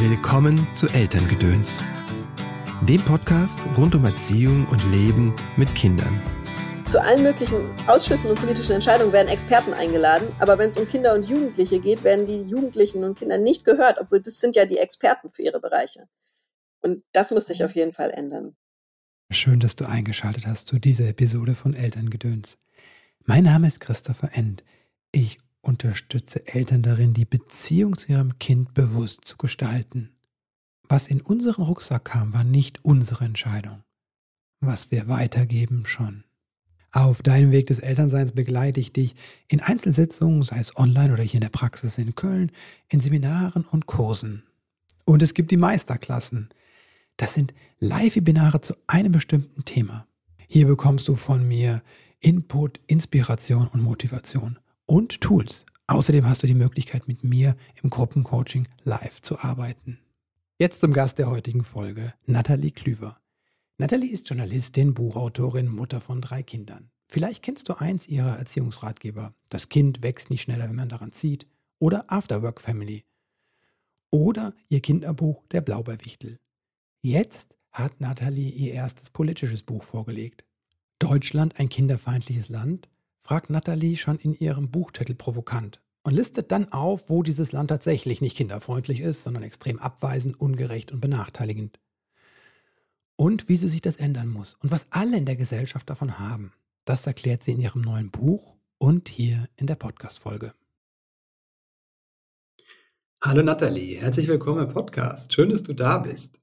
Willkommen zu Elterngedöns, dem Podcast rund um Erziehung und Leben mit Kindern. Zu allen möglichen Ausschüssen und politischen Entscheidungen werden Experten eingeladen, aber wenn es um Kinder und Jugendliche geht, werden die Jugendlichen und Kinder nicht gehört, obwohl das sind ja die Experten für ihre Bereiche. Und das muss sich auf jeden Fall ändern. Schön, dass du eingeschaltet hast zu dieser Episode von Elterngedöns. Mein Name ist Christopher End. Ich unterstütze Eltern darin, die Beziehung zu ihrem Kind bewusst zu gestalten. Was in unseren Rucksack kam, war nicht unsere Entscheidung. Was wir weitergeben, schon. Auf deinem Weg des Elternseins begleite ich dich in Einzelsitzungen, sei es online oder hier in der Praxis in Köln, in Seminaren und Kursen. Und es gibt die Meisterklassen. Das sind Live-Webinare zu einem bestimmten Thema. Hier bekommst du von mir Input, Inspiration und Motivation und Tools. Außerdem hast du die Möglichkeit, mit mir im Gruppencoaching live zu arbeiten. Jetzt zum Gast der heutigen Folge, Nathalie Klüver. Nathalie ist Journalistin, Buchautorin, Mutter von drei Kindern. Vielleicht kennst du eins ihrer Erziehungsratgeber. Das Kind wächst nicht schneller, wenn man daran zieht. Oder Afterwork Family. Oder ihr Kinderbuch Der Blaubeerwichtel. Jetzt hat Nathalie ihr erstes politisches Buch vorgelegt. Deutschland ein kinderfeindliches Land? Fragt Nathalie schon in ihrem Buchtitel provokant und listet dann auf, wo dieses Land tatsächlich nicht kinderfreundlich ist, sondern extrem abweisend, ungerecht und benachteiligend. Und wie sie sich das ändern muss und was alle in der Gesellschaft davon haben. Das erklärt sie in ihrem neuen Buch und hier in der Podcast-Folge. Hallo Nathalie, herzlich willkommen im Podcast. Schön, dass du da bist.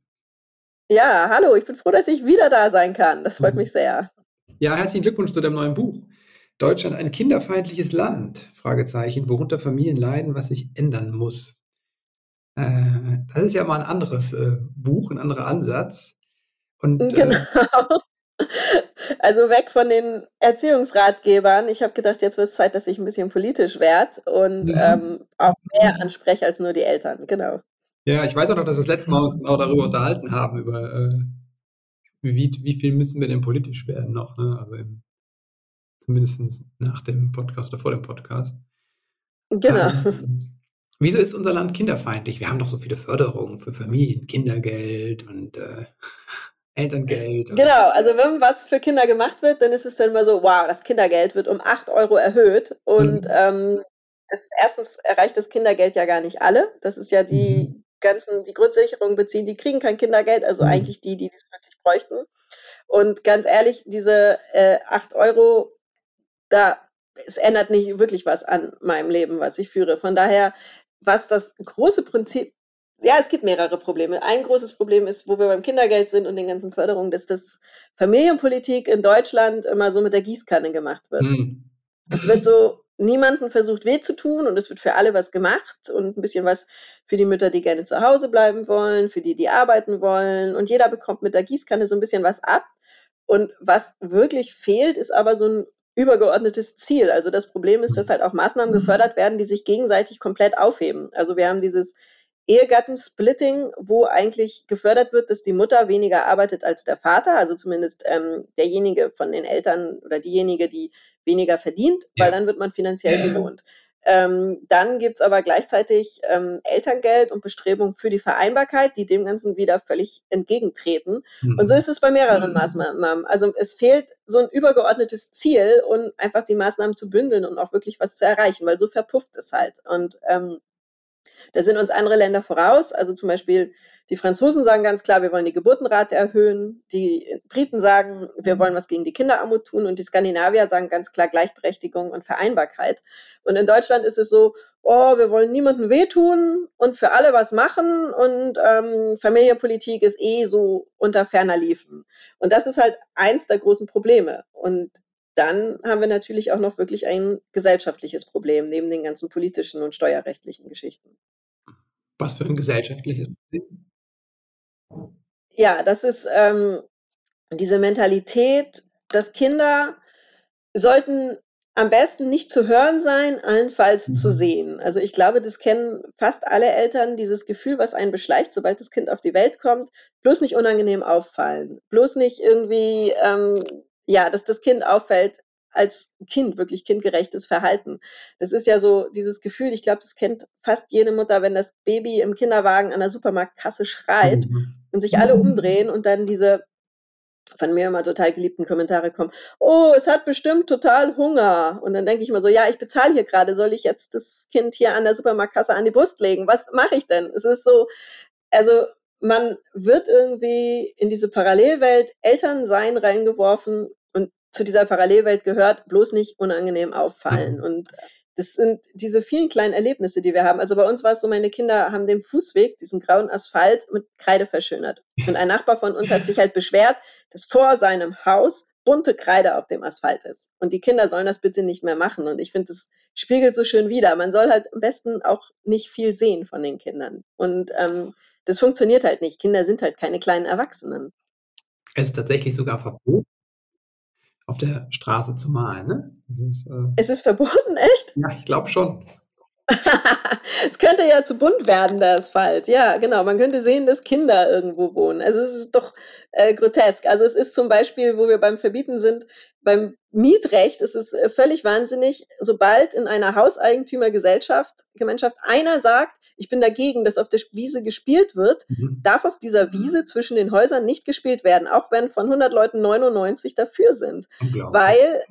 Ja, hallo, ich bin froh, dass ich wieder da sein kann. Das freut mhm. mich sehr. Ja, herzlichen Glückwunsch zu deinem neuen Buch. Deutschland ein kinderfeindliches Land? Fragezeichen, worunter Familien leiden, was sich ändern muss. Äh, das ist ja mal ein anderes äh, Buch, ein anderer Ansatz. Und, äh, genau. Also weg von den Erziehungsratgebern. Ich habe gedacht, jetzt wird es Zeit, dass ich ein bisschen politisch werde und mhm. ähm, auch mehr anspreche als nur die Eltern. Genau. Ja, ich weiß auch noch, dass wir das letzte Mal uns genau darüber unterhalten haben, über äh, wie, wie viel müssen wir denn politisch werden noch, ne? Also im, zumindest nach dem Podcast oder vor dem Podcast. Genau. Ähm, wieso ist unser Land kinderfeindlich? Wir haben doch so viele Förderungen für Familien, Kindergeld und äh, Elterngeld. Genau, also wenn was für Kinder gemacht wird, dann ist es dann immer so, wow, das Kindergeld wird um 8 Euro erhöht. Und mhm. ähm, das, erstens erreicht das Kindergeld ja gar nicht alle. Das ist ja die mhm. ganzen, die Grundsicherung beziehen, die kriegen kein Kindergeld, also mhm. eigentlich die, die es wirklich bräuchten. Und ganz ehrlich, diese äh, 8 Euro, da es ändert nicht wirklich was an meinem Leben, was ich führe. Von daher, was das große Prinzip ja, es gibt mehrere Probleme. Ein großes Problem ist, wo wir beim Kindergeld sind und den ganzen Förderungen, dass das Familienpolitik in Deutschland immer so mit der Gießkanne gemacht wird. Mhm. Es wird so niemanden versucht weh zu tun und es wird für alle was gemacht und ein bisschen was für die Mütter, die gerne zu Hause bleiben wollen, für die, die arbeiten wollen und jeder bekommt mit der Gießkanne so ein bisschen was ab. Und was wirklich fehlt, ist aber so ein übergeordnetes Ziel. Also das Problem ist, dass halt auch Maßnahmen gefördert werden, die sich gegenseitig komplett aufheben. Also wir haben dieses Ehegattensplitting, wo eigentlich gefördert wird, dass die Mutter weniger arbeitet als der Vater, also zumindest ähm, derjenige von den Eltern oder diejenige, die weniger verdient, weil dann wird man finanziell belohnt. Ähm, dann gibt's aber gleichzeitig ähm, Elterngeld und Bestrebungen für die Vereinbarkeit, die dem Ganzen wieder völlig entgegentreten. Mhm. Und so ist es bei mehreren. Maßnahmen. Also es fehlt so ein übergeordnetes Ziel und einfach die Maßnahmen zu bündeln und auch wirklich was zu erreichen, weil so verpufft es halt. Und ähm, da sind uns andere Länder voraus. Also zum Beispiel die Franzosen sagen ganz klar, wir wollen die Geburtenrate erhöhen. Die Briten sagen, wir wollen was gegen die Kinderarmut tun. Und die Skandinavier sagen ganz klar Gleichberechtigung und Vereinbarkeit. Und in Deutschland ist es so, oh, wir wollen niemandem wehtun und für alle was machen. Und ähm, Familienpolitik ist eh so unter ferner Liefen. Und das ist halt eins der großen Probleme. Und dann haben wir natürlich auch noch wirklich ein gesellschaftliches Problem neben den ganzen politischen und steuerrechtlichen Geschichten. Was für ein gesellschaftliches Problem? Ja, das ist ähm, diese Mentalität, dass Kinder sollten am besten nicht zu hören sein, allenfalls mhm. zu sehen. Also ich glaube, das kennen fast alle Eltern, dieses Gefühl, was einen beschleicht, sobald das Kind auf die Welt kommt, bloß nicht unangenehm auffallen, bloß nicht irgendwie, ähm, ja, dass das Kind auffällt, als Kind, wirklich kindgerechtes Verhalten. Das ist ja so dieses Gefühl, ich glaube, das kennt fast jede Mutter, wenn das Baby im Kinderwagen an der Supermarktkasse schreit mhm. und sich alle umdrehen und dann diese von mir immer total geliebten Kommentare kommen, oh, es hat bestimmt total Hunger. Und dann denke ich mir so, ja, ich bezahle hier gerade, soll ich jetzt das Kind hier an der Supermarktkasse an die Brust legen? Was mache ich denn? Es ist so, also man wird irgendwie in diese Parallelwelt Elternsein reingeworfen und zu dieser Parallelwelt gehört bloß nicht unangenehm auffallen. Mhm. Und das sind diese vielen kleinen Erlebnisse, die wir haben. Also bei uns war es so, meine Kinder haben den Fußweg, diesen grauen Asphalt mit Kreide verschönert. Und ein Nachbar von uns hat sich halt beschwert, dass vor seinem Haus bunte Kreide auf dem Asphalt ist. Und die Kinder sollen das bitte nicht mehr machen. Und ich finde, das spiegelt so schön wider. Man soll halt am besten auch nicht viel sehen von den Kindern. Und ähm, das funktioniert halt nicht. Kinder sind halt keine kleinen Erwachsenen. Es ist tatsächlich sogar verboten, auf der Straße zu malen, ne? Ist, äh es ist verboten, echt? Ja, ich glaube schon. es könnte ja zu bunt werden, der Asphalt. Ja, genau. Man könnte sehen, dass Kinder irgendwo wohnen. Also es ist doch äh, grotesk. Also es ist zum Beispiel, wo wir beim Verbieten sind, beim Mietrecht ist es äh, völlig wahnsinnig, sobald in einer Hauseigentümergesellschaft, Gemeinschaft einer sagt, ich bin dagegen, dass auf der Wiese gespielt wird, mhm. darf auf dieser Wiese zwischen den Häusern nicht gespielt werden, auch wenn von 100 Leuten 99 dafür sind. Weil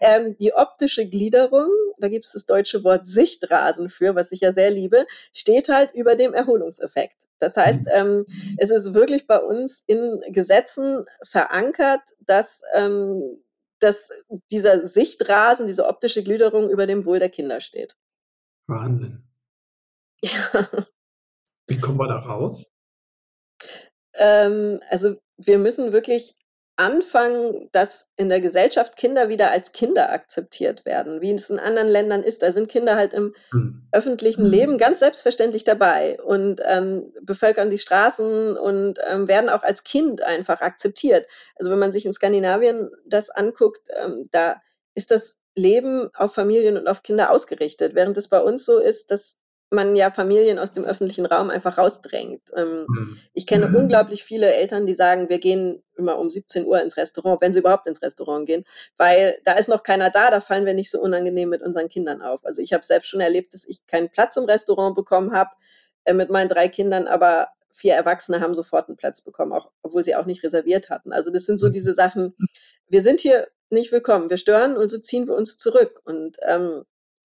ähm, die optische Gliederung, da gibt es das deutsche Wort Sichtrasen für, was ich ja sehr liebe, steht halt über dem Erholungseffekt. Das heißt, mhm. ähm, es ist wirklich bei uns in Gesetzen verankert, dass, ähm, dass dieser Sichtrasen, diese optische Gliederung über dem Wohl der Kinder steht. Wahnsinn. Ja. Wie kommen wir da raus? Ähm, also wir müssen wirklich anfangen, dass in der Gesellschaft Kinder wieder als Kinder akzeptiert werden, wie es in anderen Ländern ist. Da sind Kinder halt im hm. öffentlichen hm. Leben ganz selbstverständlich dabei und ähm, bevölkern die Straßen und ähm, werden auch als Kind einfach akzeptiert. Also wenn man sich in Skandinavien das anguckt, ähm, da ist das Leben auf Familien und auf Kinder ausgerichtet, während es bei uns so ist, dass man ja Familien aus dem öffentlichen Raum einfach rausdrängt. Ähm, mhm. Ich kenne mhm. unglaublich viele Eltern, die sagen, wir gehen immer um 17 Uhr ins Restaurant, wenn sie überhaupt ins Restaurant gehen, weil da ist noch keiner da, da fallen wir nicht so unangenehm mit unseren Kindern auf. Also ich habe selbst schon erlebt, dass ich keinen Platz im Restaurant bekommen habe äh, mit meinen drei Kindern, aber vier Erwachsene haben sofort einen Platz bekommen, auch, obwohl sie auch nicht reserviert hatten. Also das sind so mhm. diese Sachen, wir sind hier nicht willkommen, wir stören und so ziehen wir uns zurück. Und ähm,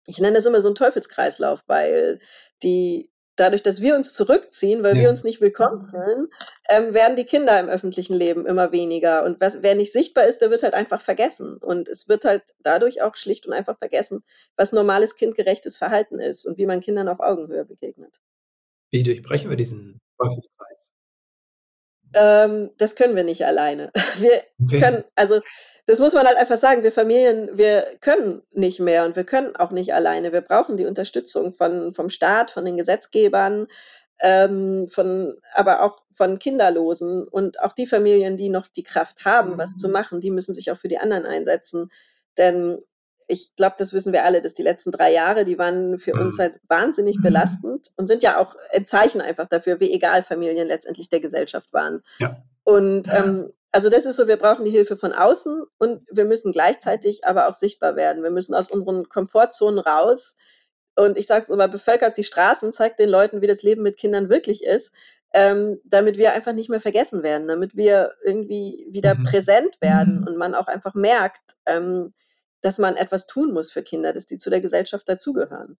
ich nenne das immer so einen Teufelskreislauf, weil die dadurch, dass wir uns zurückziehen, weil ja. wir uns nicht willkommen fühlen, ähm, werden die Kinder im öffentlichen Leben immer weniger. Und was, wer nicht sichtbar ist, der wird halt einfach vergessen. Und es wird halt dadurch auch schlicht und einfach vergessen, was normales kindgerechtes Verhalten ist und wie man Kindern auf Augenhöhe begegnet. Wie durchbrechen wir diesen Teufelskreis? Ähm, das können wir nicht alleine. Wir okay. können, also das muss man halt einfach sagen. Wir Familien, wir können nicht mehr und wir können auch nicht alleine. Wir brauchen die Unterstützung von, vom Staat, von den Gesetzgebern, ähm, von, aber auch von Kinderlosen und auch die Familien, die noch die Kraft haben, was zu machen, die müssen sich auch für die anderen einsetzen. Denn ich glaube, das wissen wir alle, dass die letzten drei Jahre, die waren für uns halt wahnsinnig belastend und sind ja auch ein Zeichen einfach dafür, wie egal Familien letztendlich der Gesellschaft waren. Ja. Und ähm, also das ist so, wir brauchen die Hilfe von außen und wir müssen gleichzeitig aber auch sichtbar werden. Wir müssen aus unseren Komfortzonen raus. Und ich sage es immer, bevölkert die Straßen, zeigt den Leuten, wie das Leben mit Kindern wirklich ist, ähm, damit wir einfach nicht mehr vergessen werden, damit wir irgendwie wieder mhm. präsent werden mhm. und man auch einfach merkt, ähm, dass man etwas tun muss für Kinder, dass die zu der Gesellschaft dazugehören.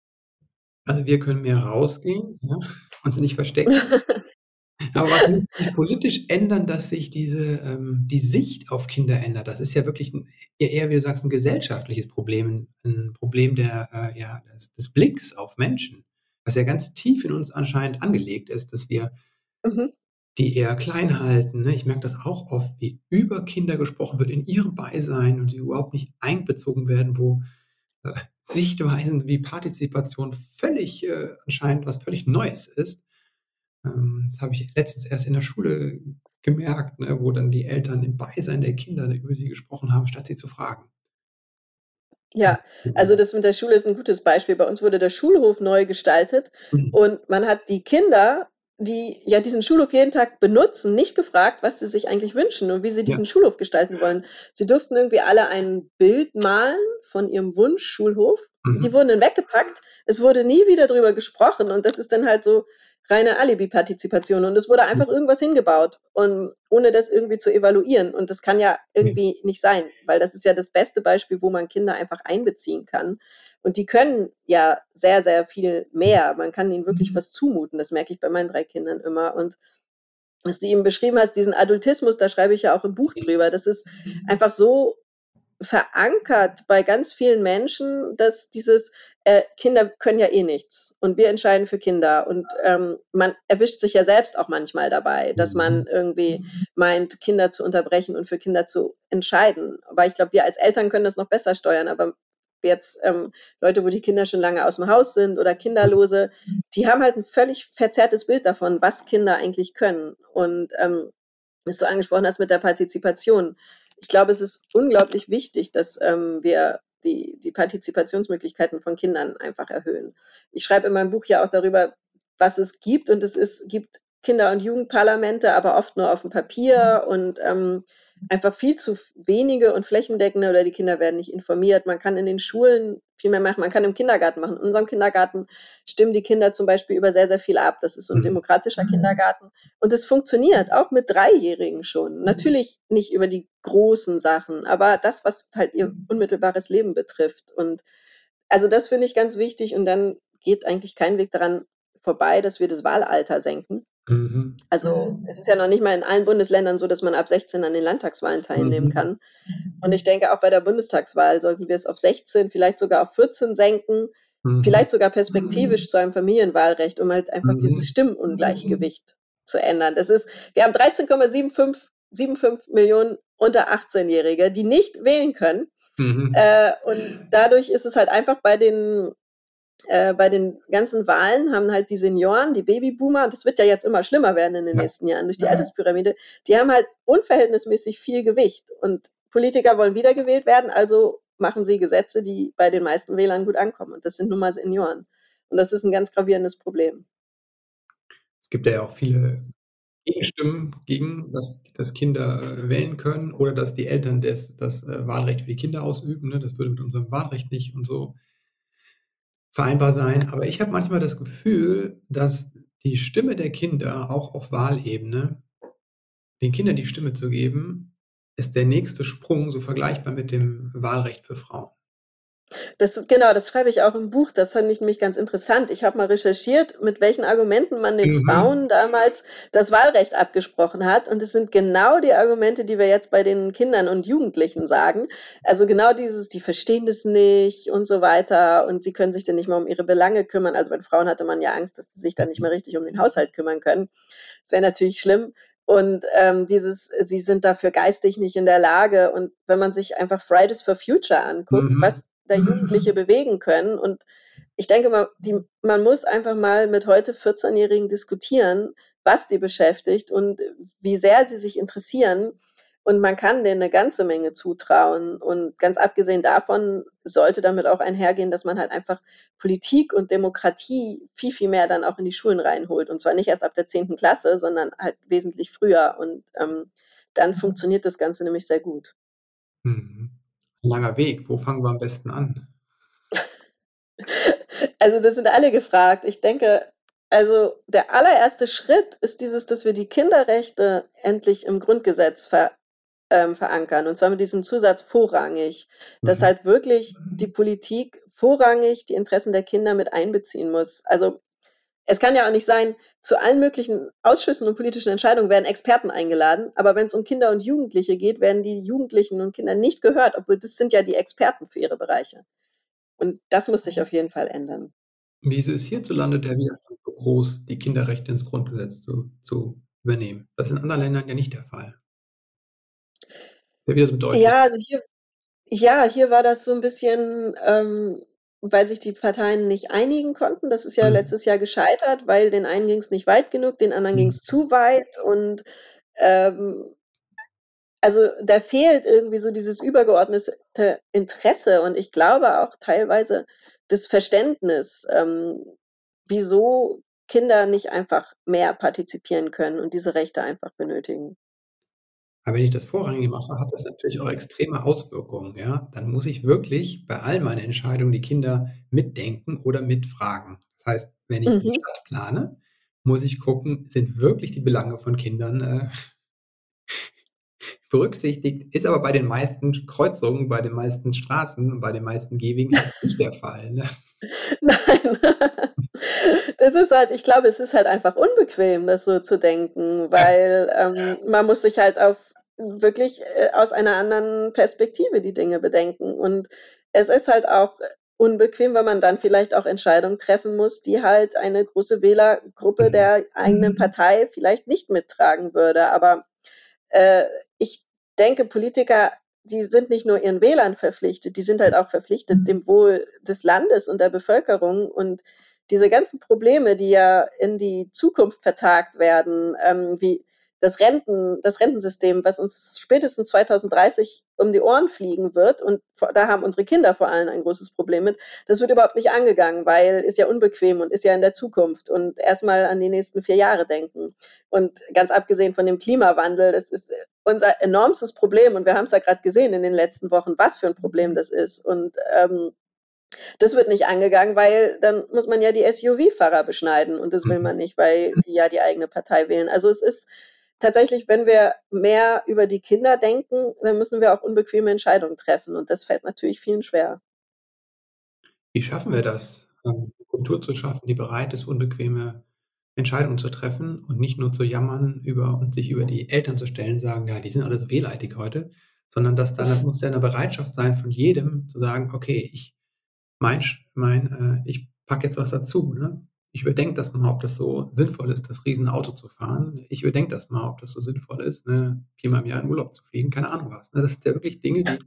Also wir können mehr rausgehen ja, und nicht verstecken. Aber was muss sich politisch ändern, dass sich diese ähm, die Sicht auf Kinder ändert? Das ist ja wirklich 'n eher, wie du sagst, ein gesellschaftliches Problem, ein Problem der, äh, ja, des des Blicks auf Menschen, was ja ganz tief in uns anscheinend angelegt ist, dass wir Mhm. die eher klein halten, ne? Ich merke das auch oft, wie über Kinder gesprochen wird in ihrem Beisein und sie überhaupt nicht einbezogen werden, wo, äh, Sichtweisen wie Partizipation völlig, äh anscheinend was völlig Neues ist. Ähm, das habe ich letztens erst in der Schule gemerkt, ne, wo dann die Eltern im Beisein der Kinder über sie gesprochen haben, statt sie zu fragen. Ja, also das mit der Schule ist ein gutes Beispiel. Bei uns wurde der Schulhof neu gestaltet mhm. und man hat die Kinder die ja diesen Schulhof jeden Tag benutzen, nicht gefragt, was sie sich eigentlich wünschen und wie sie diesen ja. Schulhof gestalten wollen. Sie durften irgendwie alle ein Bild malen von ihrem Wunsch-Schulhof. Mhm. Die wurden dann weggepackt. Es wurde nie wieder drüber gesprochen und das ist dann halt so reine Alibi-Partizipation. Und es wurde einfach irgendwas hingebaut. Und ohne das irgendwie zu evaluieren. Und das kann ja irgendwie nicht sein, weil das ist ja das beste Beispiel, wo man Kinder einfach einbeziehen kann. Und die können ja sehr, sehr viel mehr. Man kann ihnen wirklich was zumuten, das merke ich bei meinen drei Kindern immer. Und was du eben beschrieben hast, diesen Adultismus, da schreibe ich ja auch im Buch drüber, das ist einfach so verankert bei ganz vielen Menschen, dass dieses äh, Kinder können ja eh nichts und wir entscheiden für Kinder und ähm, man erwischt sich ja selbst auch manchmal dabei, dass man mhm. irgendwie meint, Kinder zu unterbrechen und für Kinder zu entscheiden. Aber ich glaube, wir als Eltern können das noch besser steuern, aber jetzt ähm, Leute, wo die Kinder schon lange aus dem Haus sind oder Kinderlose, die haben halt ein völlig verzerrtes Bild davon, was Kinder eigentlich können. Und ähm, was du angesprochen hast mit der Partizipation, ich glaube, es ist unglaublich wichtig, dass ähm, wir die, die Partizipationsmöglichkeiten von Kindern einfach erhöhen. Ich schreibe in meinem Buch ja auch darüber, was es gibt und es ist, gibt Kinder- und Jugendparlamente, aber oft nur auf dem Papier und ähm, einfach viel zu wenige und flächendeckende oder die Kinder werden nicht informiert. Man kann in den Schulen viel mehr machen. Man kann im Kindergarten machen. In unserem Kindergarten stimmen die Kinder zum Beispiel über sehr, sehr viel ab. Das ist so ein mhm. demokratischer mhm. Kindergarten. Und es funktioniert auch mit Dreijährigen schon. Natürlich nicht über die großen Sachen, aber das, was halt ihr unmittelbares Leben betrifft. Und also das finde ich ganz wichtig. Und dann geht eigentlich kein Weg daran vorbei, dass wir das Wahlalter senken. Mhm. Also es ist ja noch nicht mal in allen Bundesländern so, dass man ab 16 an den Landtagswahlen teilnehmen mhm. kann. Und ich denke, auch bei der Bundestagswahl sollten wir es auf 16, vielleicht sogar auf 14 senken, mhm. vielleicht sogar perspektivisch zu einem Familienwahlrecht, um halt einfach dieses mhm. Stimmenungleichgewicht zu ändern. Das ist, wir haben 13,75 Millionen unter 18-Jährige, die nicht wählen können. Mhm. Äh, und dadurch ist es halt einfach bei den äh, bei den ganzen Wahlen haben halt die Senioren, die Babyboomer, und das wird ja jetzt immer schlimmer werden in den ja. nächsten Jahren durch die ja. Alterspyramide, die haben halt unverhältnismäßig viel Gewicht. Und Politiker wollen wiedergewählt werden, also machen sie Gesetze, die bei den meisten Wählern gut ankommen. Und das sind nun mal Senioren. Und das ist ein ganz gravierendes Problem. Es gibt ja auch viele Gegenstimmen gegen, dass, dass Kinder äh, wählen können oder dass die Eltern das, das äh, Wahlrecht für die Kinder ausüben. Ne? Das würde mit unserem Wahlrecht nicht und so vereinbar sein. Aber ich habe manchmal das Gefühl, dass die Stimme der Kinder auch auf Wahlebene, den Kindern die Stimme zu geben, ist der nächste Sprung so vergleichbar mit dem Wahlrecht für Frauen. Das ist, genau, das schreibe ich auch im Buch. Das fand ich nämlich ganz interessant. Ich habe mal recherchiert, mit welchen Argumenten man den mhm. Frauen damals das Wahlrecht abgesprochen hat. Und es sind genau die Argumente, die wir jetzt bei den Kindern und Jugendlichen sagen. Also genau dieses, die verstehen das nicht und so weiter. Und sie können sich dann nicht mehr um ihre Belange kümmern. Also bei Frauen hatte man ja Angst, dass sie sich dann nicht mehr richtig um den Haushalt kümmern können. Das wäre natürlich schlimm. Und ähm, dieses, sie sind dafür geistig nicht in der Lage. Und wenn man sich einfach Fridays for Future anguckt, mhm. was da Jugendliche bewegen können. Und ich denke mal, die, man muss einfach mal mit heute 14-Jährigen diskutieren, was die beschäftigt und wie sehr sie sich interessieren. Und man kann denen eine ganze Menge zutrauen. Und ganz abgesehen davon sollte damit auch einhergehen, dass man halt einfach Politik und Demokratie viel, viel mehr dann auch in die Schulen reinholt. Und zwar nicht erst ab der 10. Klasse, sondern halt wesentlich früher. Und ähm, dann funktioniert das Ganze nämlich sehr gut. Mhm langer Weg. Wo fangen wir am besten an? Also das sind alle gefragt. Ich denke, also der allererste Schritt ist dieses, dass wir die Kinderrechte endlich im Grundgesetz ver, ähm, verankern. Und zwar mit diesem Zusatz vorrangig, dass mhm. halt wirklich die Politik vorrangig die Interessen der Kinder mit einbeziehen muss. Also es kann ja auch nicht sein, zu allen möglichen Ausschüssen und politischen Entscheidungen werden Experten eingeladen, aber wenn es um Kinder und Jugendliche geht, werden die Jugendlichen und Kinder nicht gehört, obwohl das sind ja die Experten für ihre Bereiche. Und das muss sich auf jeden Fall ändern. Wieso ist hierzulande der Widerstand so groß, die Kinderrechte ins Grundgesetz zu, zu übernehmen? Das ist in anderen Ländern ja nicht der Fall. Der Widerstand deutlich. Ja, also hier, ja, hier war das so ein bisschen ähm, weil sich die Parteien nicht einigen konnten. Das ist ja mhm. letztes Jahr gescheitert, weil den einen ging es nicht weit genug, den anderen mhm. ging es zu weit und ähm, also da fehlt irgendwie so dieses übergeordnete Interesse und ich glaube auch teilweise das Verständnis, ähm, wieso Kinder nicht einfach mehr partizipieren können und diese Rechte einfach benötigen. Aber wenn ich das vorrangig mache, hat das natürlich auch extreme Auswirkungen, ja? Dann muss ich wirklich bei all meinen Entscheidungen die Kinder mitdenken oder mitfragen. Das heißt, wenn ich Mhm. Stadt plane, muss ich gucken, sind wirklich die Belange von Kindern, äh berücksichtigt, ist aber bei den meisten Kreuzungen, bei den meisten Straßen und bei den meisten Gehwegen halt nicht der Fall, ne? Nein. Das ist halt ich glaube, es ist halt einfach unbequem, das so zu denken, weil, ähm, man muss sich halt auf wirklich, äh, aus einer anderen Perspektive die Dinge bedenken. Und es ist halt auch unbequem, weil man dann vielleicht auch Entscheidungen treffen muss, die halt eine große Wählergruppe Mhm. der eigenen Partei vielleicht nicht mittragen würde. Aber, äh, ich denke, Politiker, die sind nicht nur ihren Wählern verpflichtet, die sind halt auch verpflichtet dem Wohl des Landes und der Bevölkerung. Und diese ganzen Probleme, die ja in die Zukunft vertagt werden, ähm, wie das Renten das Rentensystem, was uns spätestens 2030 um die Ohren fliegen wird und da haben unsere Kinder vor allem ein großes Problem mit, das wird überhaupt nicht angegangen, weil ist ja unbequem und ist ja in der Zukunft und erst mal an die nächsten 4 Jahre denken. Und ganz abgesehen von dem Klimawandel, das ist unser enormstes Problem und wir haben's ja grad gesehen in den letzten Wochen, was für 'n Problem das ist. Und, ähm, das wird nicht angegangen, weil dann muss man ja die SUV-Fahrer beschneiden und das will man Mhm. nicht, weil die ja die eigene Partei wählen. Also, es ist tatsächlich, wenn wir mehr über die Kinder denken, dann müssen wir auch unbequeme Entscheidungen treffen und das fällt natürlich vielen schwer. Wie schaffen wir das, ähm, 'ne Kultur zu schaffen, die bereit ist, unbequeme Entscheidungen zu treffen und nicht nur zu jammern über und sich über die Eltern zu stellen, sagen: „Ja, die sind alle so wehleidig heute“, sondern dass da muss ja 'ne Bereitschaft sein von jedem zu sagen: „Okay, ich mein mein äh, ich packe jetzt was dazu, ne? Ich überdenke das mal, ob das so sinnvoll ist, das Riesenauto zu fahren. Ich überdenke das mal, ob das so sinnvoll ist, ne, viermal im Jahr in Urlaub zu fliegen“, keine Ahnung was, ne? Das sind ja wirklich Dinge, die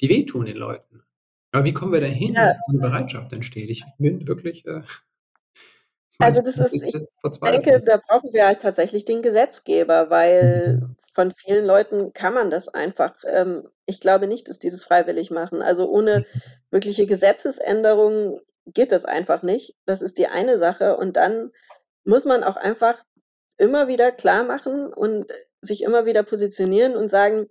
die wehtun den Leuten. Aber wie kommen wir dahin, Ja. dass so 'ne Bereitschaft entsteht? Ich bin wirklich, äh Also, das ist ich denke, da brauchen wir halt tatsächlich den Gesetzgeber, weil Mhm. von vielen Leuten kann man das einfach ähm, ich glaube nicht, dass die das freiwillig machen. Also, ohne Mhm. wirkliche Gesetzesänderungen geht das einfach nicht. Das ist die eine Sache und dann muss man auch einfach immer wieder klarmachen und sich immer wieder positionieren und sagen: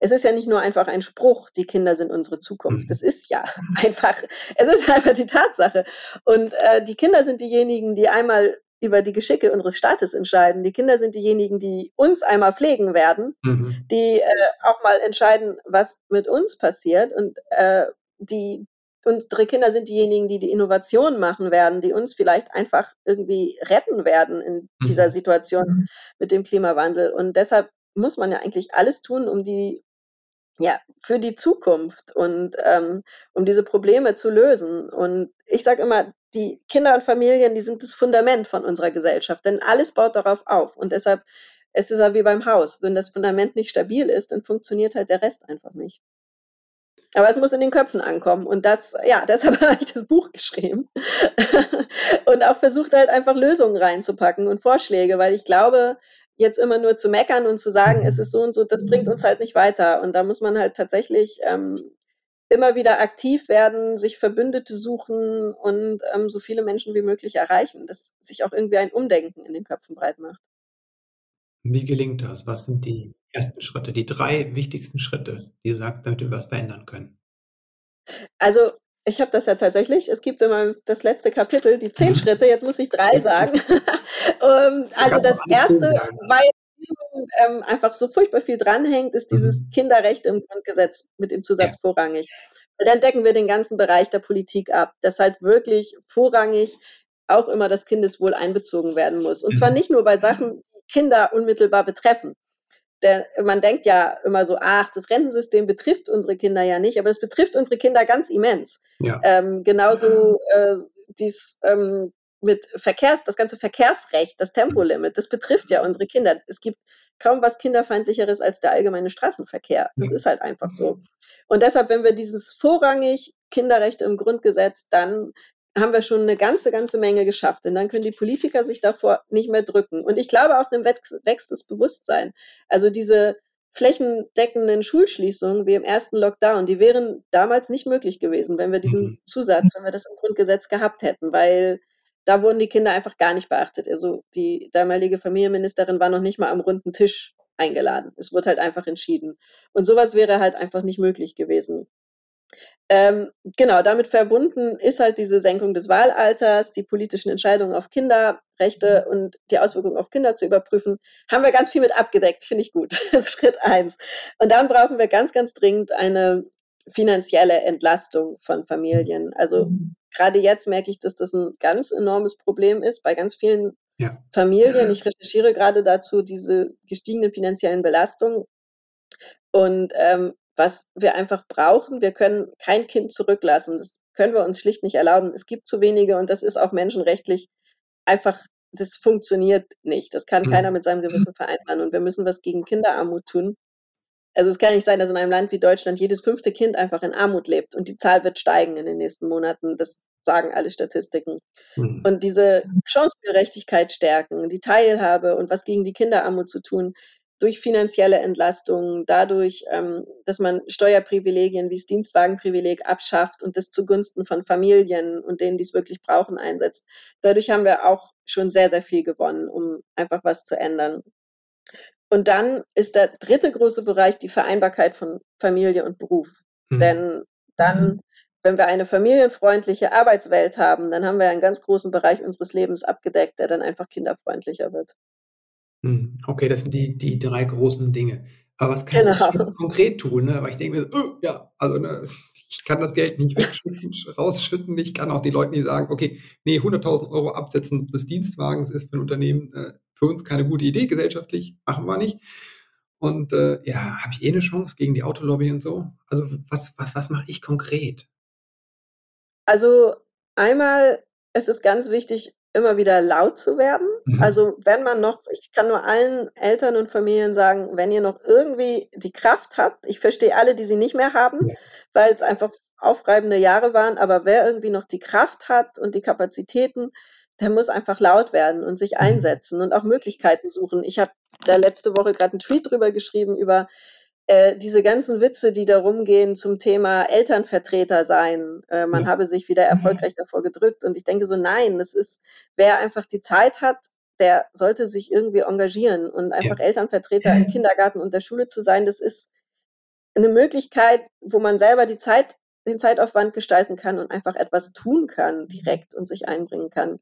„Es ist ja nicht nur einfach ein Spruch, die Kinder sind unsere Zukunft.“ Das Mhm. ist ja einfach es ist einfach die Tatsache. Und, äh, die Kinder sind diejenigen, die einmal über die Geschicke unseres Staates entscheiden. Die Kinder sind diejenigen, die uns einmal pflegen werden, Mhm. die, äh, auch mal entscheiden, was mit uns passiert und, äh, die unsere Kinder sind diejenigen, die die Innovation machen werden, die uns vielleicht einfach irgendwie retten werden in dieser Mhm. Situation mit dem Klimawandel. Und deshalb muss man ja eigentlich alles tun, um die ja, für die Zukunft und, ähm, um diese Probleme zu lösen. Und ich sage immer, die Kinder und Familien, die sind das Fundament von unserer Gesellschaft, denn alles baut darauf auf. Und deshalb es ist ja wie beim Haus. Wenn das Fundament nicht stabil ist, dann funktioniert halt der Rest einfach nicht. Aber es muss in den Köpfen ankommen und das ja, deshalb habe ich das Buch geschrieben und auch versucht halt einfach Lösungen reinzupacken und Vorschläge, weil ich glaube, jetzt immer nur zu meckern und zu sagen: „Es ist Mhm. so und so“, das bringt uns halt nicht weiter. Und da muss man halt tatsächlich, ähm, immer wieder aktiv werden, sich Verbündete suchen und, ähm, so viele Menschen wie möglich erreichen, dass sich auch irgendwie ein Umdenken in den Köpfen breit macht. Wie gelingt das? Was sind die ersten Schritte, die 3 wichtigsten Schritte, die du sagst, damit wir was verändern können? Also, ich habe das ja tatsächlich es gibt immer das letzte Kapitel, die 10 Mhm. Schritte, jetzt muss ich 3 sagen. Ähm, Man also, das alle 10 1., sagen. weil ähm, einfach so furchtbar viel dranhängt, ist dieses Mhm. Kinderrecht im Grundgesetz mit dem Ja. Zusatz vorrangig. Dann decken wir den ganzen Bereich der Politik ab, dass halt wirklich vorrangig auch immer das Kindeswohl einbezogen werden muss. Und zwar Mhm. nicht nur bei Sachen, die Kinder unmittelbar betreffen. Denn man denkt ja immer so: „Ach, das Rentensystem betrifft unsere Kinder ja nicht“, aber es betrifft unsere Kinder ganz immens. Ja. Ähm, genauso, äh, dies, ähm, mit Verkehrs das ganze Verkehrsrecht, das. Tempolimit, das betrifft ja unsere Kinder. Es gibt kaum was Kinderfeindlicheres als der allgemeine Straßenverkehr. Das Ja. ist halt einfach so. Und deshalb, wenn wir dieses vorrangig Kinderrechte im Grundgesetz, dann haben wir schon 'ne ganze, ganze Menge geschafft, denn dann können die Politiker sich davor nicht mehr drücken. Und ich glaube auch, dann wächst das Bewusstsein. Also, diese flächendeckenden Schulschließungen wie im ersten Lockdown, die wären damals nicht möglich gewesen, wenn wir diesen Mhm. Zusatz wenn wir das im Grundgesetz gehabt hätten, weil da wurden die Kinder einfach gar nicht beachtet. Also die damalige Familienministerin war noch nicht mal am runden Tisch eingeladen. Es wird halt einfach entschieden. Und sowas wäre halt einfach nicht möglich gewesen. Ähm, genau, damit verbunden ist halt diese Senkung des Wahlalters, die politischen Entscheidungen auf Kinderrechte und die Auswirkungen auf Kinder zu überprüfen. Haben wir ganz viel mit abgedeckt, finde ich gut. Das ist Schritt eins. Und dann brauchen wir ganz, ganz dringend eine finanzielle Entlastung von Familien. Also mhm. gerade jetzt merke ich, dass das ein ganz enormes Problem ist bei ganz vielen ja. Familien. Ich recherchiere gerade dazu diese gestiegenen finanziellen Belastungen. Und ähm, was wir einfach brauchen. Wir können kein Kind zurücklassen. Das können wir uns schlicht nicht erlauben. Es gibt zu wenige und das ist auch menschenrechtlich einfach, das funktioniert nicht. Das kann mhm. keiner mit seinem Gewissen vereinbaren und wir müssen was gegen Kinderarmut tun. Also es kann nicht sein, dass in einem Land wie Deutschland jedes fünfte Kind einfach in Armut lebt und die Zahl wird steigen in den nächsten Monaten. Das sagen alle Statistiken. Mhm. Und diese Chancengerechtigkeit stärken, die Teilhabe und was gegen die Kinderarmut zu tun, durch finanzielle Entlastungen, dadurch, ähm, dass man Steuerprivilegien wie das Dienstwagenprivileg abschafft und das zugunsten von Familien und denen, die es wirklich brauchen, einsetzt. Dadurch haben wir auch schon sehr, sehr viel gewonnen, um einfach was zu ändern. Und dann ist der dritte große Bereich die Vereinbarkeit von Familie und Beruf. Mhm. Denn dann, wenn wir eine familienfreundliche Arbeitswelt haben, dann haben wir einen ganz großen Bereich unseres Lebens abgedeckt, der dann einfach kinderfreundlicher wird. Hm, okay, das sind die die 3 großen Dinge. Aber was kann ich Genau. jetzt konkret tun, ne? Weil ich denke mir so: „Oh, ja, also, ne, ich kann das Geld nicht wegschütten rausschütten. Ich kann auch die Leuten nicht sagen: „Okay, nee, 100.000 Euro absetzen des Dienstwagens ist für ein Unternehmen, äh, für uns keine gute Idee gesellschaftlich, machen wir nicht.“ Und, äh, ja, habe ich eh eine Chance gegen die Autolobby und so? Also, was was was mache ich konkret? Also, einmal ist es ganz wichtig immer wieder laut zu werden. Mhm. Also wenn man noch, ich kann nur allen Eltern und Familien sagen, wenn ihr noch irgendwie die Kraft habt, ich verstehe alle, die sie nicht mehr haben, ja. weil es einfach aufreibende Jahre waren, aber wer irgendwie noch die Kraft hat und die Kapazitäten, der muss einfach laut werden und sich mhm. einsetzen und auch Möglichkeiten suchen. Ich habe da letzte Woche gerade einen Tweet drüber geschrieben über äh, diese ganzen Witze, die da rumgehen zum Thema Elternvertreter sein, äh, man ja. habe sich wieder mhm. erfolgreich davor gedrückt. Und ich denke so, nein, das ist, wer einfach die Zeit hat, der sollte sich irgendwie engagieren und einfach ja. Elternvertreter im Kindergarten und der Schule zu sein, das ist eine Möglichkeit, wo man selber die Zeit, den Zeitaufwand gestalten kann und einfach etwas tun kann direkt und sich einbringen kann.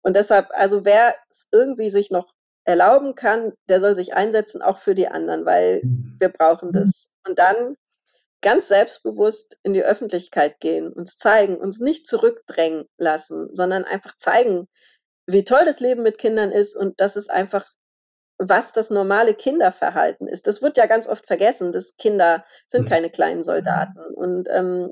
Und deshalb, also wer es irgendwie sich noch erlauben kann, der soll sich einsetzen, auch für die anderen, weil mhm. wir brauchen mhm. das. Und dann ganz selbstbewusst in die Öffentlichkeit gehen, uns zeigen, uns nicht zurückdrängen lassen, sondern einfach zeigen, wie toll das Leben mit Kindern ist und dass es einfach, was das normale Kinderverhalten ist. Das wird ja ganz oft vergessen, dass Kinder sind mhm. keine kleinen Soldaten. Und ähm,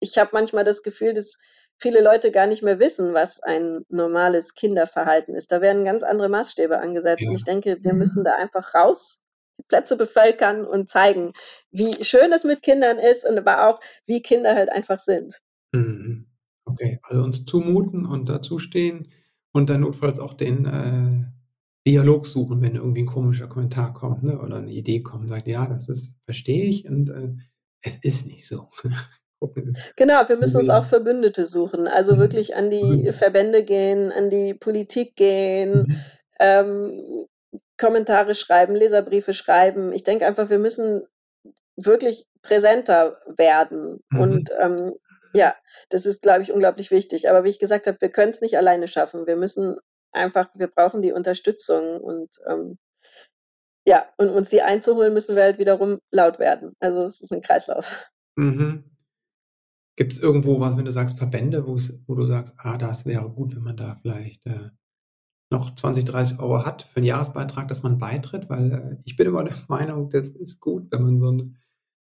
ich habe manchmal das Gefühl, dass viele Leute gar nicht mehr wissen, was ein normales Kinderverhalten ist. Da werden ganz andere Maßstäbe angesetzt. Ja. Und ich denke, wir müssen da einfach raus, die Plätze bevölkern und zeigen, wie schön es mit Kindern ist und aber auch, wie Kinder halt einfach sind. Mhm. Okay, also uns zumuten und dazustehen und dann notfalls auch den äh, Dialog suchen, wenn irgendwie ein komischer Kommentar kommt ne, oder eine Idee kommt, sagt, ja, das ist, verstehe ich und äh, es ist nicht so. Genau, wir müssen uns auch Verbündete suchen. Also mhm. wirklich an die mhm. Verbände gehen, an die Politik gehen, mhm. ähm, Kommentare schreiben, Leserbriefe schreiben. Ich denke einfach, wir müssen wirklich präsenter werden. Mhm. Und ähm, ja, das ist, glaube ich, unglaublich wichtig. Aber wie ich gesagt habe, wir können es nicht alleine schaffen. Wir müssen einfach, wir brauchen die Unterstützung und ähm, ja, und uns die einzuholen, müssen wir halt wiederum laut werden. Also es ist ein Kreislauf. Mhm. Gibt es irgendwo was, wenn du sagst Verbände, wo du sagst, ah, das wäre gut, wenn man da vielleicht äh, noch 20, 30 Euro hat für einen Jahresbeitrag, dass man beitritt? Weil äh, ich bin immer der Meinung, das ist gut, wenn man so, eine,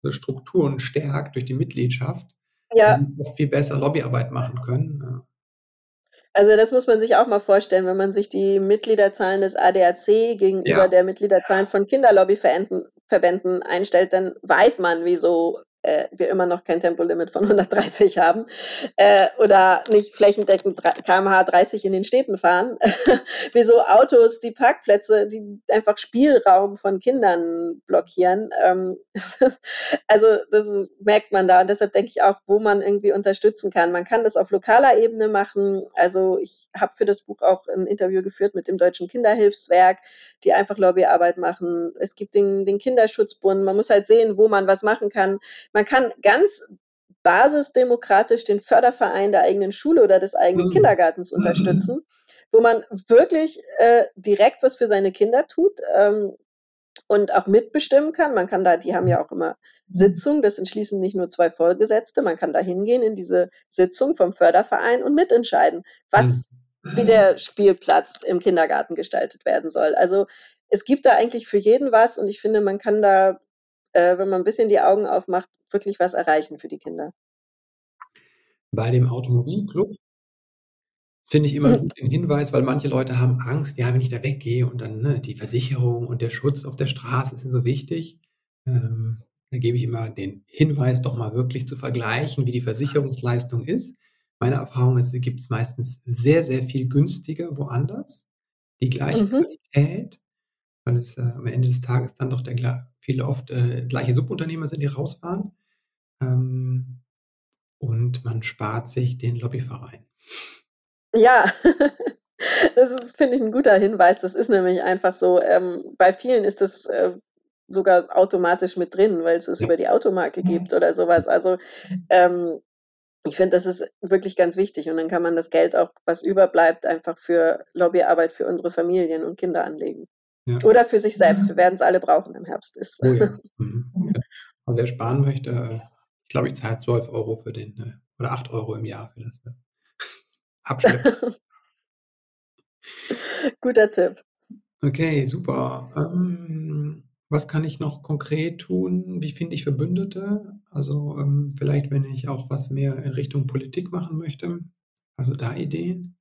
so Strukturen stärkt durch die Mitgliedschaft, ja. viel besser Lobbyarbeit machen können. Ja. Also das muss man sich auch mal vorstellen, wenn man sich die Mitgliederzahlen des ADAC gegenüber ja. der Mitgliederzahlen von Kinderlobbyverbänden einstellt, dann weiß man, wieso äh, wir immer noch kein Tempolimit von 130 haben äh, oder nicht flächendeckend kmh 30 in den Städten fahren, wieso Autos die Parkplätze, die einfach Spielraum von Kindern blockieren. Ähm, also das merkt man da und deshalb denke ich auch, wo man irgendwie unterstützen kann. Man kann das auf lokaler Ebene machen. Also ich habe für das Buch auch ein Interview geführt mit dem Deutschen Kinderhilfswerk, die einfach Lobbyarbeit machen. Es gibt den, den Kinderschutzbund. Man muss halt sehen, wo man was machen kann. Man kann ganz basisdemokratisch den Förderverein der eigenen Schule oder des eigenen mhm. Kindergartens mhm. unterstützen, wo man wirklich äh, direkt was für seine Kinder tut. Ähm, und auch mitbestimmen kann. Man kann da, die haben ja auch immer Sitzungen, das entschließen nicht nur zwei Vorgesetzte, man kann da hingehen in diese Sitzung vom Förderverein und mitentscheiden, was wie mhm. der Spielplatz im Kindergarten gestaltet werden soll. Also es gibt da eigentlich für jeden was und ich finde, man kann da, äh, wenn man ein bisschen die Augen aufmacht, wirklich was erreichen für die Kinder. Bei dem Automobilclub finde ich immer mhm. gut den Hinweis, weil manche Leute haben Angst, ja, wenn ich da weggehe und dann ne, die Versicherung und der Schutz auf der Straße sind so wichtig. Ähm, da gebe ich immer den Hinweis, doch mal wirklich zu vergleichen, wie die Versicherungsleistung ist. Meine Erfahrung ist, gibt es meistens sehr, sehr viel günstiger woanders. Die gleiche mhm. Qualität, weil es äh, am Ende des Tages dann doch der, viele oft äh, gleiche Subunternehmer sind, die rausfahren. Ähm, und man spart sich den Lobbyverein. Ja, das ist, finde ich, ein guter Hinweis. Das ist nämlich einfach so. Ähm, bei vielen ist das äh, sogar automatisch mit drin, weil es es ja. über die Automarke gibt oder sowas. Also ähm, ich finde, das ist wirklich ganz wichtig. Und dann kann man das Geld auch, was überbleibt, einfach für Lobbyarbeit für unsere Familien und Kinder anlegen. Ja. Oder für sich selbst. Wir werden es alle brauchen im Herbst. Ist. Oh ja. Mhm. Und wer sparen möchte, ich glaube, ich zahle 12 Euro für den, äh, oder 8 Euro im Jahr für das äh, Abschleppen. Guter Tipp. Okay, super. Ähm, was kann ich noch konkret tun? Wie finde ich Verbündete? Also ähm, vielleicht, wenn ich auch was mehr in Richtung Politik machen möchte. Also da Ideen?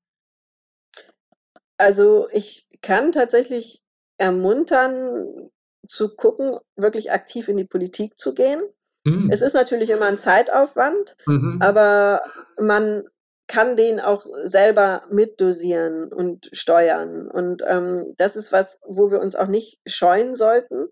Also ich kann tatsächlich ermuntern, zu gucken, wirklich aktiv in die Politik zu gehen. Mhm. Es ist natürlich immer ein Zeitaufwand, mhm. aber man kann den auch selber mitdosieren und steuern. Und ähm, das ist was, wo wir uns auch nicht scheuen sollten.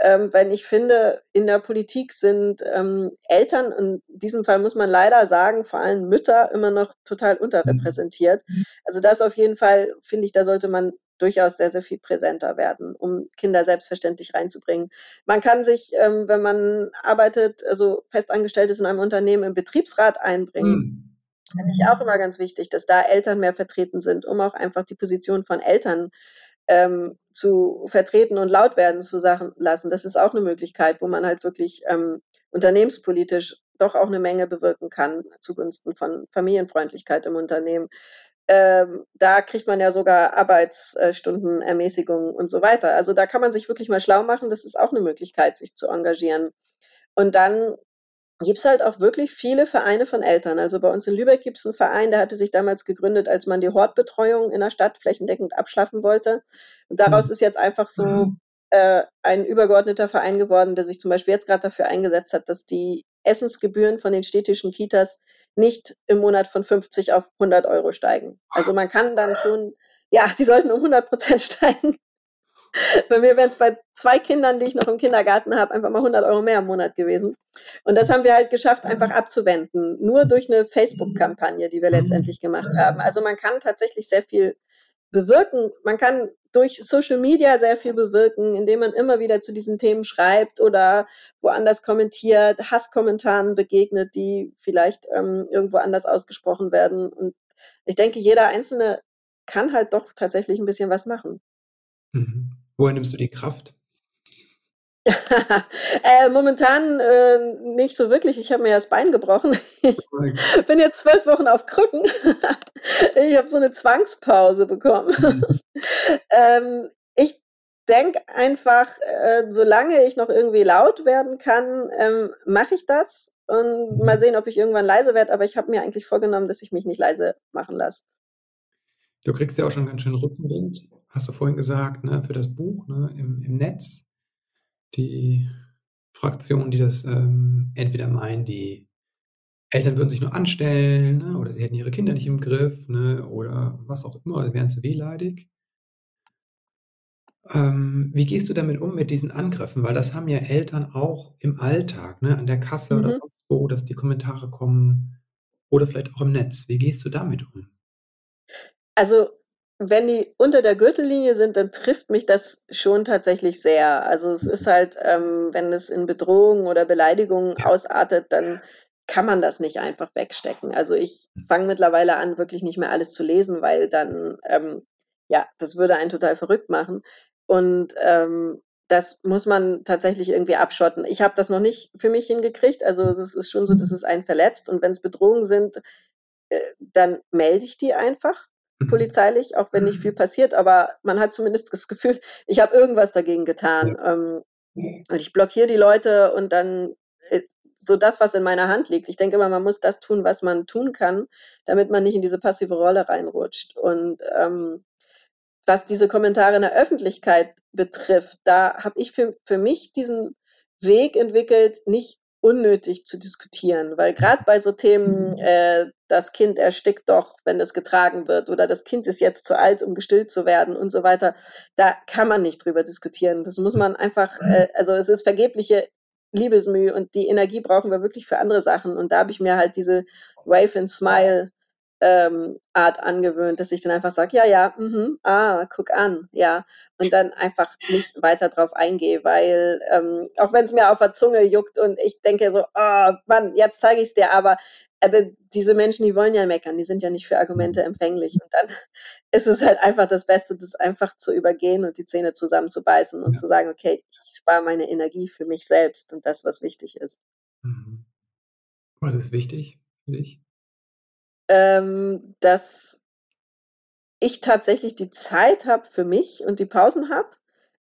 Ähm, weil ich finde, in der Politik sind ähm, Eltern, in diesem Fall muss man leider sagen, vor allem Mütter immer noch total unterrepräsentiert. Mhm. Also das auf jeden Fall, finde ich, da sollte man durchaus sehr, sehr viel präsenter werden, um Kinder selbstverständlich reinzubringen. Man kann sich, ähm, wenn man arbeitet, also festangestellt ist in einem Unternehmen, im Betriebsrat einbringen. Mhm Finde ich auch immer ganz wichtig, dass da Eltern mehr vertreten sind, um auch einfach die Position von Eltern ähm, zu vertreten und laut werden zu Sachen lassen. Das ist auch eine Möglichkeit, wo man halt wirklich ähm, unternehmenspolitisch doch auch eine Menge bewirken kann zugunsten von Familienfreundlichkeit im Unternehmen. Ähm, da kriegt man ja sogar Arbeitsstundenermäßigungen und so weiter. Also da kann man sich wirklich mal schlau machen. Das ist auch eine Möglichkeit, sich zu engagieren. Und dann gibt es halt auch wirklich viele Vereine von Eltern. Also bei uns in Lübeck gibt es einen Verein, der hatte sich damals gegründet, als man die Hortbetreuung in der Stadt flächendeckend abschaffen wollte. Und daraus mhm. ist jetzt einfach so mhm. Äh, ein übergeordneter Verein geworden, der sich zum Beispiel jetzt gerade dafür eingesetzt hat, dass die Essensgebühren von den städtischen Kitas nicht im Monat von 50 auf 100 Euro steigen. Also man kann dann schon, ja, die sollten um 100 Prozent steigen. Bei mir wären es bei zwei Kindern, die ich noch im Kindergarten habe, einfach mal 100 Euro mehr im Monat gewesen. Und das haben wir halt geschafft, einfach abzuwenden. Nur durch eine Facebook-Kampagne, die wir letztendlich gemacht haben. Also man kann tatsächlich sehr viel bewirken. Man kann durch Social Media sehr viel bewirken, indem man immer wieder zu diesen Themen schreibt oder woanders kommentiert, Hasskommentaren begegnet, die vielleicht ähm, irgendwo anders ausgesprochen werden. Und ich denke, jeder Einzelne kann halt doch tatsächlich ein bisschen was machen. Mhm. Woher nimmst du die Kraft? Äh, momentan äh, nicht so wirklich. Ich habe mir das Bein gebrochen. Ich bin jetzt zwölf Wochen auf Krücken. ich habe so eine Zwangspause bekommen. Mhm. ähm, ich denke einfach, äh, solange ich noch irgendwie laut werden kann, ähm, mache ich das und mhm. mal sehen, ob ich irgendwann leise werde. Aber ich habe mir eigentlich vorgenommen, dass ich mich nicht leise machen lasse. Du kriegst ja auch schon ganz schön Rückenwind hast du vorhin gesagt, ne, für das Buch ne, im, im Netz. Die Fraktionen, die das ähm, entweder meinen, die Eltern würden sich nur anstellen ne, oder sie hätten ihre Kinder nicht im Griff ne, oder was auch immer, wären zu wehleidig. Ähm, wie gehst du damit um mit diesen Angriffen? Weil das haben ja Eltern auch im Alltag, ne, an der Kasse oder Mhm. sonst wo, dass die Kommentare kommen oder vielleicht auch im Netz. Wie gehst du damit um? Also, wenn die unter der Gürtellinie sind, dann trifft mich das schon tatsächlich sehr. Also, es ist halt, ähm, wenn es in Bedrohungen oder Beleidigungen Ja. ausartet, dann kann man das nicht einfach wegstecken. Also, ich fange mittlerweile an, wirklich nicht mehr alles zu lesen, weil dann, ähm ja, das würde einen total verrückt machen. Und, ähm, das muss man tatsächlich irgendwie abschotten. Ich habe das noch nicht für mich hingekriegt. Also, das ist schon so, dass es einen verletzt und wenn's Bedrohungen sind, äh, dann melde ich die einfach. Polizeilich, auch wenn nicht viel passiert, aber man hat zumindest das Gefühl, ich habe irgendwas dagegen getan. Ähm, und ich blockiere die Leute und dann, äh, so das, was in meiner Hand liegt. Ich denke immer, man muss das tun, was man tun kann, damit man nicht in diese passive Rolle reinrutscht. Und, ähm, was diese Kommentare in der Öffentlichkeit betrifft, da habe ich für für mich diesen Weg entwickelt, nicht unnötig zu diskutieren, weil grad bei so Themen, äh, das Kind erstickt doch, wenn es getragen wird oder das Kind ist jetzt zu alt, um gestillt zu werden und so weiter, da kann man nicht drüber diskutieren. Das muss man einfach, äh also, es ist vergebliche Liebesmüh und die Energie brauchen wir wirklich für andere Sachen. Und da habe ich mir halt diese Wave and Smile, ähm, Art angewöhnt, dass ich dann einfach sage: „Ja, ja, mhm, ah, guck an“, ja. Und dann einfach nicht weiter drauf eingehe, weil, ähm, auch wenn's mir auf der Zunge juckt und ich denke so: „Oh Mann, jetzt zeige ich's dir“, aber aber diese Menschen, die wollen ja meckern, die sind ja nicht für Argumente empfänglich. Und dann ist es halt einfach das Beste, das einfach zu übergehen und die Zähne zusammenzubeißen und Ja. zu sagen: „Okay, ich spare meine Energie für mich selbst und das, was wichtig ist.“ Mhm. Was ist wichtig für dich? Ähm, dass ich tatsächlich die Zeit habe für mich und die Pausen habe,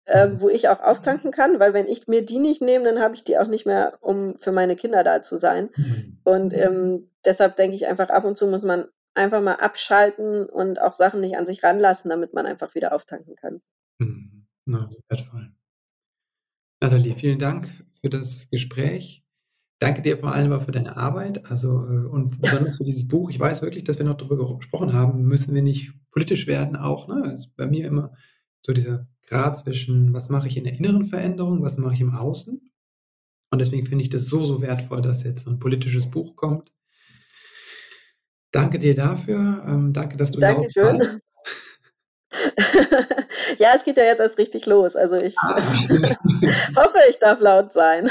ähm, wo ich auch auftanken kann, weil wenn ich mir die nicht nehme, dann habe ich die auch nicht mehr, um für meine Kinder da zu sein. Mhm. Und, ähm, deshalb denke ich einfach, ab und zu muss man einfach mal abschalten und auch Sachen nicht an sich ranlassen, damit man einfach wieder auftanken kann. Mhm. Ja, wertvoll. Nathalie, vielen Dank für das Gespräch. Danke dir vor allem für deine Arbeit, also, äh, und besonders für dieses Buch. Ich weiß wirklich, dass wir noch drüber gero gesprochen haben, müssen wir nicht politisch werden auch, ne? Ist bei mir immer so dieser Grad zwischen: Was mache ich in der inneren Veränderung, was mache ich im Außen? Und deswegen finde ich das so, so wertvoll, dass jetzt so 'n politisches Buch kommt. Danke dir dafür. Ähm, danke, dass du laut Dankeschön. warst. Ja, es geht ja jetzt erst richtig los. Also, ich Ah. hoffe, ich darf laut sein.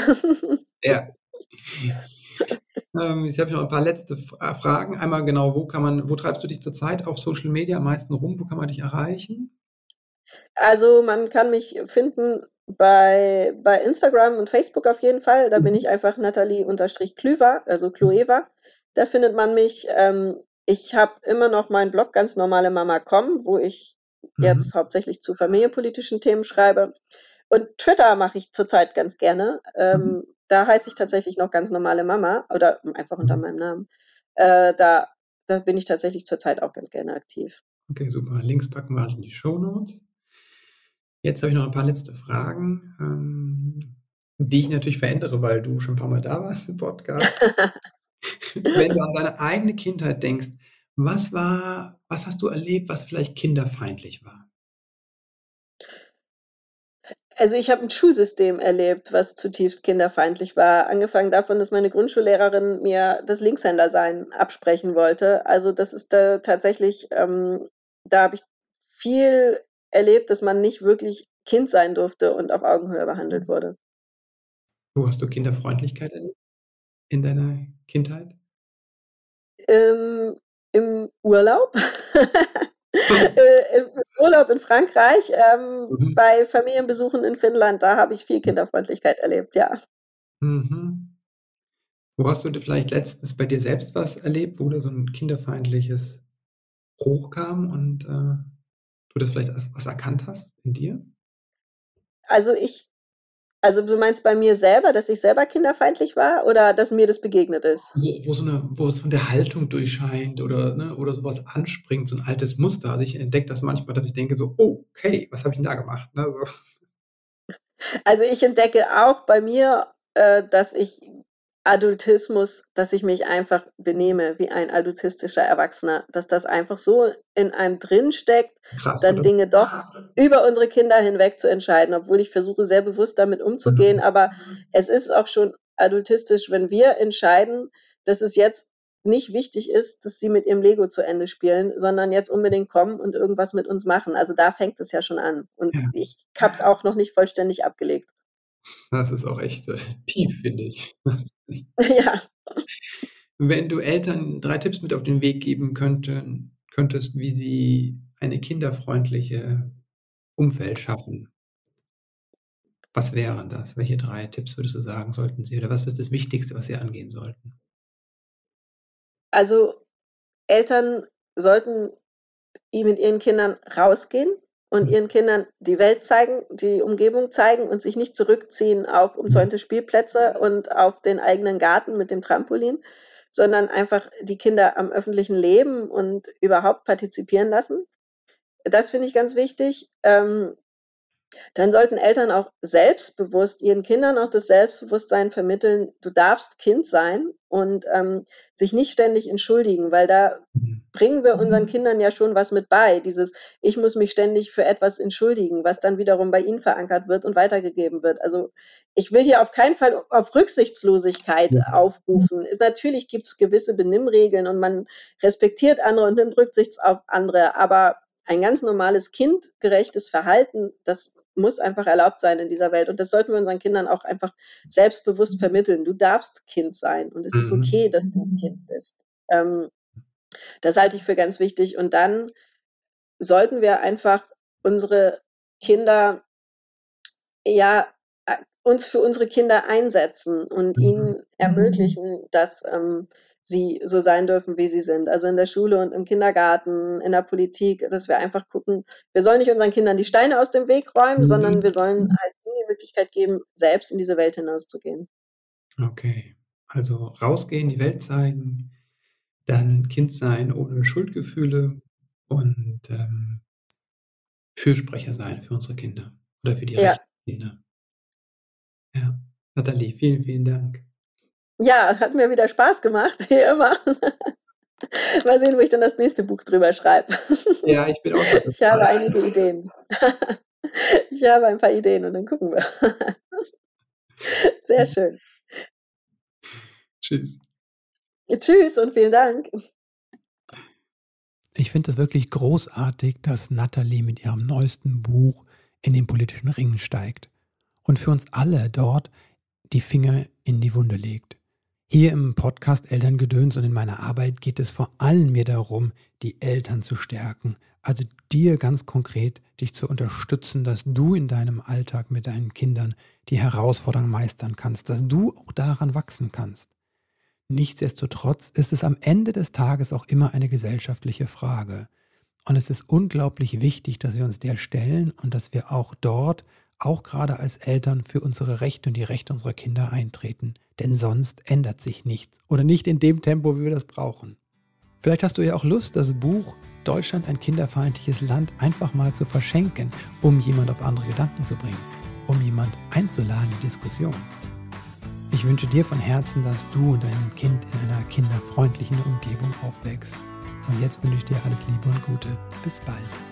Ja. Ähm, jetzt habe ich noch 'n paar letzte Fra Fragen. Einmal genau, wo kann man wo treibst du dich zurzeit auf Social Media am meisten rum? Wo kann man dich erreichen? Also, man kann mich finden bei bei Instagram und Facebook auf jeden Fall. Da bin Mhm. ich einfach Nathalie-Klüver, also. Klueva. Da findet man mich. Ähm, ich habe immer noch meinen Blog ganz normale Mama.com, wo ich Mhm. jetzt hauptsächlich zu familienpolitischen Themen schreibe. Und Twitter mache ich zurzeit ganz gerne. Mhm. Da heiße ich tatsächlich noch ganz normale Mama oder einfach unter Mhm. meinem Namen. Äh, da da bin ich tatsächlich zurzeit auch ganz gerne aktiv. Okay, super. Links packen wir alle in die Shownotes. Jetzt habe ich noch 'n paar letzte Fragen, ähm, die ich natürlich verändere, weil du schon 'n paarmal da warst im Podcast. Wenn du an deine eigene Kindheit denkst, was war was hast du erlebt, was vielleicht kinderfeindlich war? Also, ich habe 'n Schulsystem erlebt, was zutiefst kinderfeindlich war. Angefangen davon, dass meine Grundschullehrerin mir das Linkshändersein absprechen wollte. Also, das ist da tatsächlich ähm, da habe ich viel erlebt, dass man nicht wirklich Kind sein durfte und auf Augenhöhe behandelt wurde. Wo hast du Kinderfreundlichkeit erlebt in deiner Kindheit? Ähm, im Urlaub. Äh, im Urlaub in Frankreich, ähm, Mhm. bei Familienbesuchen in Finnland, da habe ich viel Kinderfreundlichkeit erlebt, ja. Mhm. Wo hast du vielleicht letztens bei dir selbst was erlebt, wo da so 'n kinderfeindliches hochkam und, äh, du das vielleicht als was erkannt hast in dir? Also, ich also, du meinst bei mir selber, dass ich selber kinderfeindlich war oder dass mir das begegnet ist? Wo wo so 'ne wo es von der Haltung durchscheint oder ne, oder so was anspringt, so 'n altes Muster. Also, ich entdecke das manchmal, dass ich denke so: „Okay, was habe ich 'n da gemacht?“, ne, so. Also, ich entdecke auch bei mir äh, dass ich Adultismus, dass ich mich einfach benehme wie ein adultistischer Erwachsener, dass das einfach so in einem drinsteckt, Krass, dann oder? Dinge doch über unsere Kinder hinweg zu entscheiden, obwohl ich versuche, sehr bewusst damit umzugehen. Mhm. Aber es ist auch schon adultistisch, wenn wir entscheiden, dass es jetzt nicht wichtig ist, dass sie mit ihrem Lego zu Ende spielen, sondern jetzt unbedingt kommen und irgendwas mit uns machen. Also da fängt es ja schon an. Und ja. ich habe es auch noch nicht vollständig abgelegt. Das ist auch echt äh, tief, finde ich. ja. Wenn du Eltern drei Tipps mit auf den Weg geben könnten, könntest, wie sie eine kinderfreundliche Umfeld schaffen, was wären das? Welche drei Tipps würdest du sagen, sollten sie? Oder was ist das Wichtigste, was sie angehen sollten? Also Eltern sollten mit ihren Kindern rausgehen und ihren Kindern die Welt zeigen, die Umgebung zeigen und sich nicht zurückziehen auf umzäunte mhm. Spielplätze und auf den eigenen Garten mit dem Trampolin, sondern einfach die Kinder am öffentlichen Leben und überhaupt partizipieren lassen. Das finde ich ganz wichtig. Ähm, dann sollten Eltern auch selbstbewusst ihren Kindern auch das Selbstbewusstsein vermitteln, du darfst Kind sein und ähm, sich nicht ständig entschuldigen, weil da mhm. bringen wir unseren mhm. Kindern ja schon was mit bei. Dieses, ich muss mich ständig für etwas entschuldigen, was dann wiederum bei ihnen verankert wird und weitergegeben wird. Also ich will hier auf keinen Fall auf Rücksichtslosigkeit ja. aufrufen. Ist, natürlich gibt es gewisse Benimmregeln und man respektiert andere und nimmt Rücksicht auf andere, aber ein ganz normales kindgerechtes Verhalten, das muss einfach erlaubt sein in dieser Welt. Und das sollten wir unseren Kindern auch einfach selbstbewusst vermitteln. Du darfst Kind sein und es mhm. ist okay, dass du ein Kind bist. Ähm, das halte ich für ganz wichtig. Und dann sollten wir einfach unsere Kinder, ja, äh, uns für unsere Kinder einsetzen und mhm. ihnen ermöglichen, dass ähm, sie so sein dürfen, wie sie sind. Also in der Schule und im Kindergarten, in der Politik, dass wir einfach gucken, wir sollen nicht unseren Kindern die Steine aus dem Weg räumen, mhm. sondern wir sollen halt ihnen die Möglichkeit geben, selbst in diese Welt hinauszugehen. Okay, also rausgehen, die Welt zeigen, dann Kind sein ohne Schuldgefühle und ähm, Fürsprecher sein für unsere Kinder oder für die ja. rechten Kinder. Ja, Nathalie, vielen, vielen Dank. Ja, hat mir wieder Spaß gemacht, wie immer. Mal sehen, wo ich dann das nächste Buch drüber schreibe. Ja, ich bin auch schon. Ich habe einige Ideen. Ich habe ein paar Ideen und dann gucken wir. Sehr schön. Tschüss. Tschüss und vielen Dank. Ich finde es wirklich großartig, dass Natalie mit ihrem neuesten Buch in den politischen Ring steigt und für uns alle dort die Finger in die Wunde legt. Hier im Podcast Elterngedöns und in meiner Arbeit geht es vor allem mir darum, die Eltern zu stärken. Also dir ganz konkret, dich zu unterstützen, dass du in deinem Alltag mit deinen Kindern die Herausforderungen meistern kannst, dass du auch daran wachsen kannst. Nichtsdestotrotz ist es am Ende des Tages auch immer eine gesellschaftliche Frage. Und es ist unglaublich wichtig, dass wir uns der stellen und dass wir auch dort auch gerade als Eltern für unsere Rechte und die Rechte unserer Kinder eintreten. Denn sonst ändert sich nichts oder nicht in dem Tempo, wie wir das brauchen. Vielleicht hast du ja auch Lust, das Buch Deutschland ein kinderfeindliches Land einfach mal zu verschenken, um jemand auf andere Gedanken zu bringen, um jemand einzuladen in Diskussion. Ich wünsche dir von Herzen, dass du und dein Kind in einer kinderfreundlichen Umgebung aufwächst. Und jetzt wünsche ich dir alles Liebe und Gute. Bis bald.